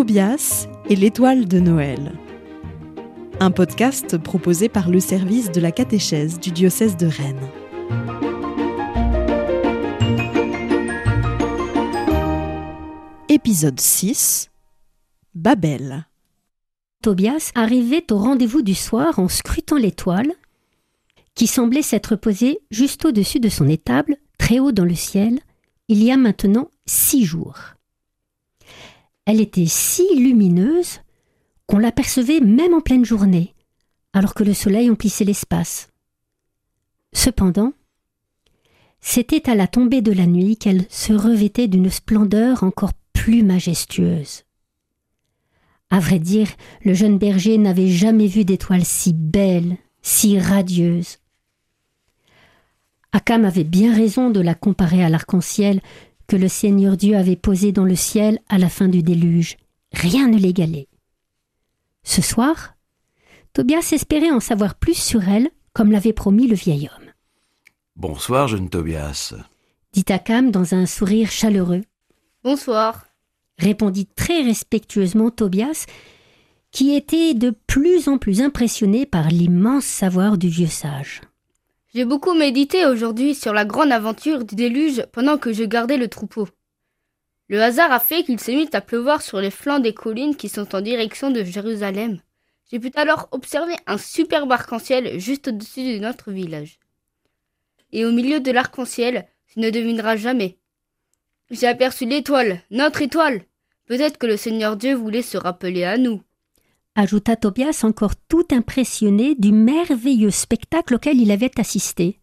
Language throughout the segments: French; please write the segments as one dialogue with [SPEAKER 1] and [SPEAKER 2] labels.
[SPEAKER 1] Tobias et l'étoile de Noël. Un podcast proposé par le service de la catéchèse du diocèse de Rennes. Épisode 6 Babel.
[SPEAKER 2] Tobias arrivait au rendez-vous du soir en scrutant l'étoile, qui semblait s'être posée juste au-dessus de son étable, très haut dans le ciel, il y a maintenant six jours. Elle était si lumineuse qu'on l'apercevait même en pleine journée, alors que le soleil emplissait l'espace. Cependant, c'était à la tombée de la nuit qu'elle se revêtait d'une splendeur encore plus majestueuse. À vrai dire, le jeune berger n'avait jamais vu d'étoiles si belles, si radieuses. Akam avait bien raison de la comparer à l'arc-en-ciel que le Seigneur Dieu avait posé dans le ciel à la fin du déluge. Rien ne l'égalait. Ce soir, Tobias espérait en savoir plus sur elle, comme l'avait promis le vieil homme.
[SPEAKER 3] Bonsoir, jeune Tobias.
[SPEAKER 2] Dit Akam dans un sourire chaleureux.
[SPEAKER 4] Bonsoir.
[SPEAKER 2] Répondit très respectueusement Tobias, qui était de plus en plus impressionné par l'immense savoir du vieux sage.
[SPEAKER 4] J'ai beaucoup médité aujourd'hui sur la grande aventure du déluge pendant que je gardais le troupeau. Le hasard a fait qu'il s'est mis à pleuvoir sur les flancs des collines qui sont en direction de Jérusalem. J'ai pu alors observer un superbe arc-en-ciel juste au-dessus de notre village. Et au milieu de l'arc-en-ciel, tu ne devineras jamais. J'ai aperçu l'étoile, notre étoile. Peut-être que le Seigneur Dieu voulait se rappeler à nous
[SPEAKER 2] ajouta Tobias encore tout impressionné du merveilleux spectacle auquel il avait assisté.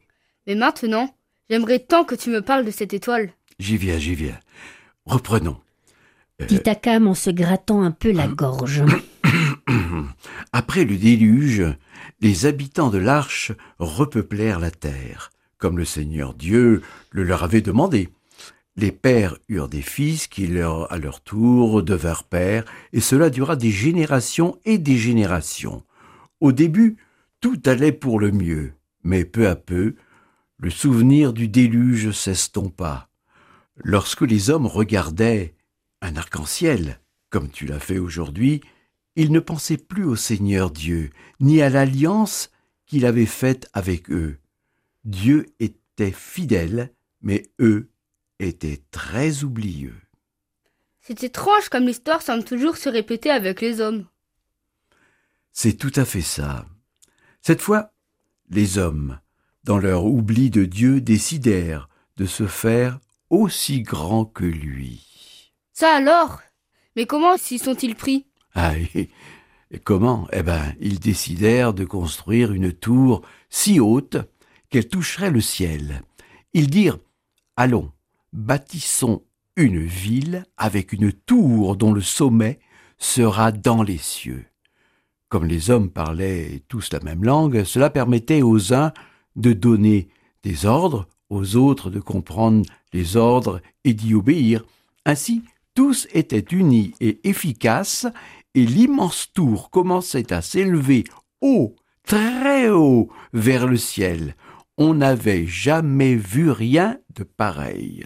[SPEAKER 4] Mais maintenant, j'aimerais tant que tu me parles de cette étoile.
[SPEAKER 3] J'y viens, j'y viens. Reprenons.
[SPEAKER 2] Euh, Dit Akam en se grattant un peu la gorge.
[SPEAKER 3] Après le déluge, les habitants de l'arche repeuplèrent la terre, comme le Seigneur Dieu le leur avait demandé. Les pères eurent des fils qui, leur, à leur tour, devinrent pères, et cela dura des générations et des générations. Au début, tout allait pour le mieux, mais peu à peu, le souvenir du déluge s'estompa. Lorsque les hommes regardaient un arc-en-ciel, comme tu l'as fait aujourd'hui, ils ne pensaient plus au Seigneur Dieu, ni à l'alliance qu'il avait faite avec eux. Dieu était fidèle, mais eux était très oublieux.
[SPEAKER 4] C'est étrange comme l'histoire semble toujours se répéter avec les hommes.
[SPEAKER 3] C'est tout à fait ça. Cette fois, les hommes, dans leur oubli de Dieu, décidèrent de se faire aussi grands que lui.
[SPEAKER 4] Ça alors? Mais comment s'y sont-ils pris?
[SPEAKER 3] Ah, et, comment? Eh ben, ils décidèrent de construire une tour si haute qu'elle toucherait le ciel. Ils dirent Allons, bâtissons une ville avec une tour dont le sommet sera dans les cieux. Comme les hommes parlaient tous la même langue, cela permettait aux uns de donner des ordres, aux autres de comprendre les ordres et d'y obéir. Ainsi, tous étaient unis et efficaces, et l'immense tour commençait à s'élever haut, très haut, vers le ciel. On n'avait jamais vu rien de pareil.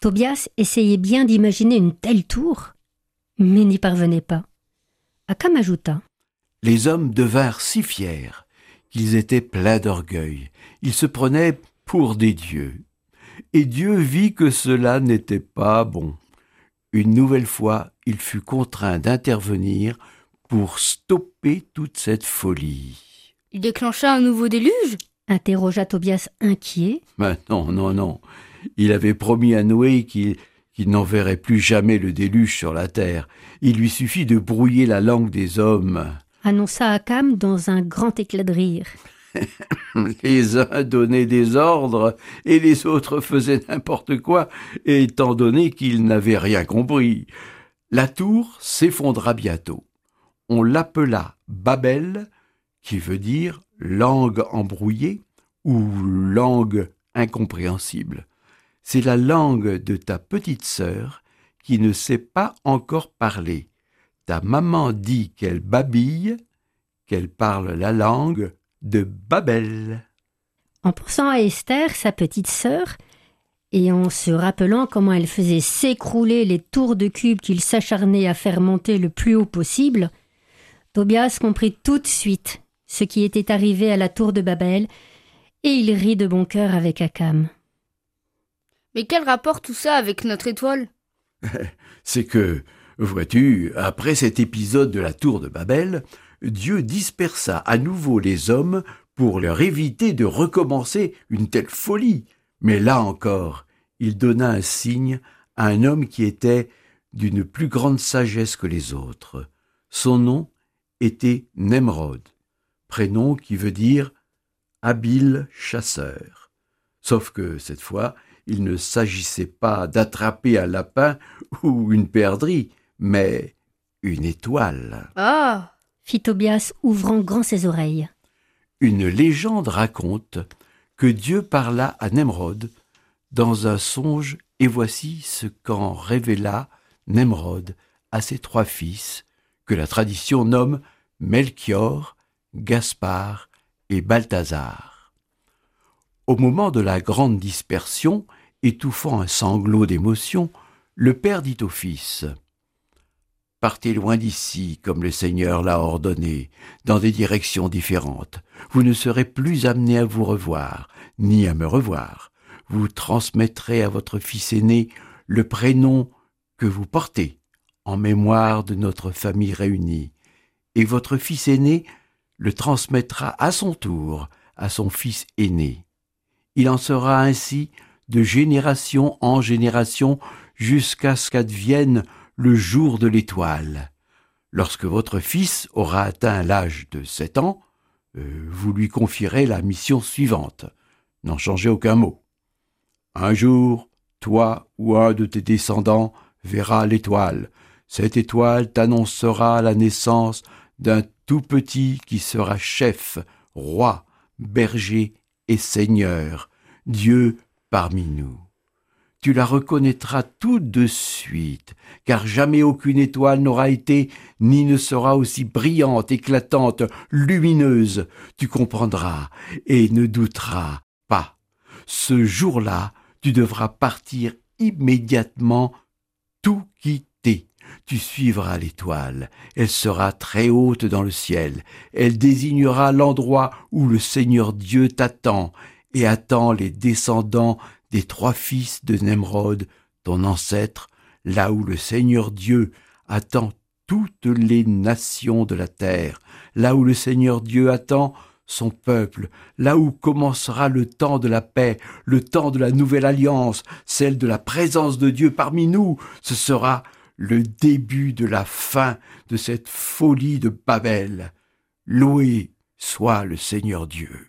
[SPEAKER 2] Tobias essayait bien d'imaginer une telle tour, mais n'y parvenait pas. Akam ajouta
[SPEAKER 3] Les hommes devinrent si fiers qu'ils étaient pleins d'orgueil. Ils se prenaient pour des dieux. Et Dieu vit que cela n'était pas bon. Une nouvelle fois, il fut contraint d'intervenir pour stopper toute cette folie.
[SPEAKER 4] Il déclencha un nouveau déluge?
[SPEAKER 2] interrogea Tobias inquiet.
[SPEAKER 3] Mais non, non, non. Il avait promis à Noé qu'il n'enverrait plus jamais le déluge sur la terre. Il lui suffit de brouiller la langue des hommes.
[SPEAKER 2] Annonça Akam dans un grand éclat de rire.
[SPEAKER 3] les uns donnaient des ordres et les autres faisaient n'importe quoi, étant donné qu'ils n'avaient rien compris. La tour s'effondra bientôt. On l'appela Babel, qui veut dire langue embrouillée ou langue incompréhensible c'est la langue de ta petite sœur qui ne sait pas encore parler. Ta maman dit qu'elle babille, qu'elle parle la langue de Babel.
[SPEAKER 2] En pensant à Esther, sa petite sœur, Et en se rappelant comment elle faisait s'écrouler les tours de cubes qu'il s'acharnait à faire monter le plus haut possible, Tobias comprit tout de suite ce qui était arrivé à la tour de Babel, et il rit de bon cœur avec Akam.
[SPEAKER 4] Mais quel rapport tout ça avec notre étoile?
[SPEAKER 3] C'est que, vois-tu, après cet épisode de la tour de Babel, Dieu dispersa à nouveau les hommes pour leur éviter de recommencer une telle folie. Mais là encore, il donna un signe à un homme qui était d'une plus grande sagesse que les autres. Son nom était Nemrod prénom qui veut dire habile chasseur. Sauf que cette fois, il ne s'agissait pas d'attraper un lapin ou une perdrix, mais une étoile.
[SPEAKER 4] Ah
[SPEAKER 2] fit Tobias, ouvrant grand ses oreilles.
[SPEAKER 3] Une légende raconte que Dieu parla à Nemrod dans un songe, et voici ce qu'en révéla Nemrod à ses trois fils, que la tradition nomme Melchior, Gaspard et Balthazar. Au moment de la grande dispersion, étouffant un sanglot d'émotion, le père dit au fils Partez loin d'ici, comme le Seigneur l'a ordonné, dans des directions différentes. Vous ne serez plus amené à vous revoir, ni à me revoir. Vous transmettrez à votre fils aîné le prénom que vous portez, en mémoire de notre famille réunie, et votre fils aîné le transmettra à son tour à son fils aîné. Il en sera ainsi de génération en génération jusqu'à ce qu'advienne le jour de l'étoile. Lorsque votre fils aura atteint l'âge de sept ans, euh, vous lui confierez la mission suivante. N'en changez aucun mot. Un jour, toi ou un de tes descendants verra l'étoile. Cette étoile t'annoncera la naissance d'un tout petit qui sera chef, roi, berger et seigneur, Dieu parmi nous. Tu la reconnaîtras tout de suite, car jamais aucune étoile n'aura été ni ne sera aussi brillante, éclatante, lumineuse. Tu comprendras et ne douteras pas. Ce jour-là, tu devras partir immédiatement tout quitter tu suivras l'étoile, elle sera très haute dans le ciel, elle désignera l'endroit où le Seigneur Dieu t'attend et attend les descendants des trois fils de Nemrod, ton ancêtre, là où le Seigneur Dieu attend toutes les nations de la terre, là où le Seigneur Dieu attend son peuple, là où commencera le temps de la paix, le temps de la nouvelle alliance, celle de la présence de Dieu parmi nous, ce sera le début de la fin de cette folie de Babel. Loué soit le Seigneur Dieu.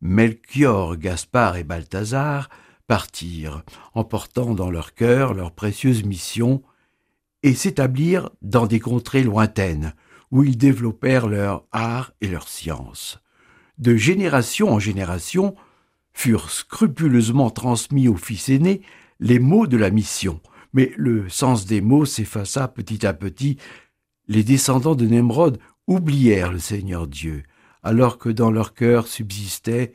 [SPEAKER 3] Melchior, Gaspard et Balthazar partirent, emportant dans leur cœur leur précieuse mission, et s'établirent dans des contrées lointaines, où ils développèrent leur art et leur science. De génération en génération furent scrupuleusement transmis au fils aîné les mots de la mission, mais le sens des mots s'effaça petit à petit. Les descendants de Nemrod oublièrent le Seigneur Dieu, alors que dans leur cœur subsistait,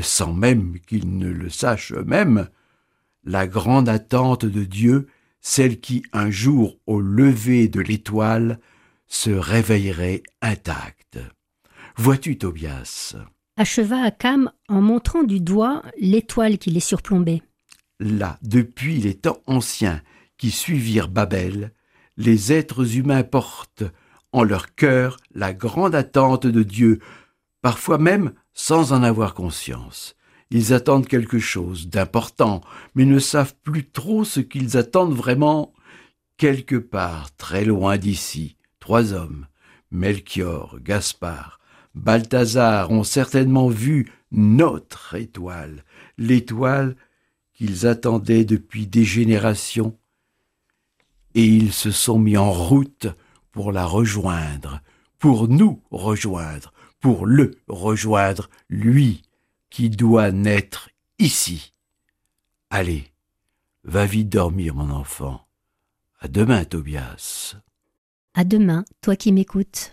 [SPEAKER 3] sans même qu'ils ne le sachent eux-mêmes, la grande attente de Dieu, celle qui, un jour, au lever de l'étoile, se réveillerait intacte. Vois-tu, Tobias?
[SPEAKER 2] Acheva Akam en montrant du doigt l'étoile qui les surplombait
[SPEAKER 3] là, depuis les temps anciens qui suivirent Babel, les êtres humains portent en leur cœur la grande attente de Dieu, parfois même sans en avoir conscience. Ils attendent quelque chose d'important, mais ne savent plus trop ce qu'ils attendent vraiment. Quelque part, très loin d'ici, trois hommes, Melchior, Gaspard, Balthazar, ont certainement vu notre étoile, l'étoile qu'ils attendaient depuis des générations, et ils se sont mis en route pour la rejoindre, pour nous rejoindre, pour le rejoindre, lui qui doit naître ici. Allez, va vite dormir, mon enfant. À demain, Tobias.
[SPEAKER 2] À demain, toi qui m'écoutes.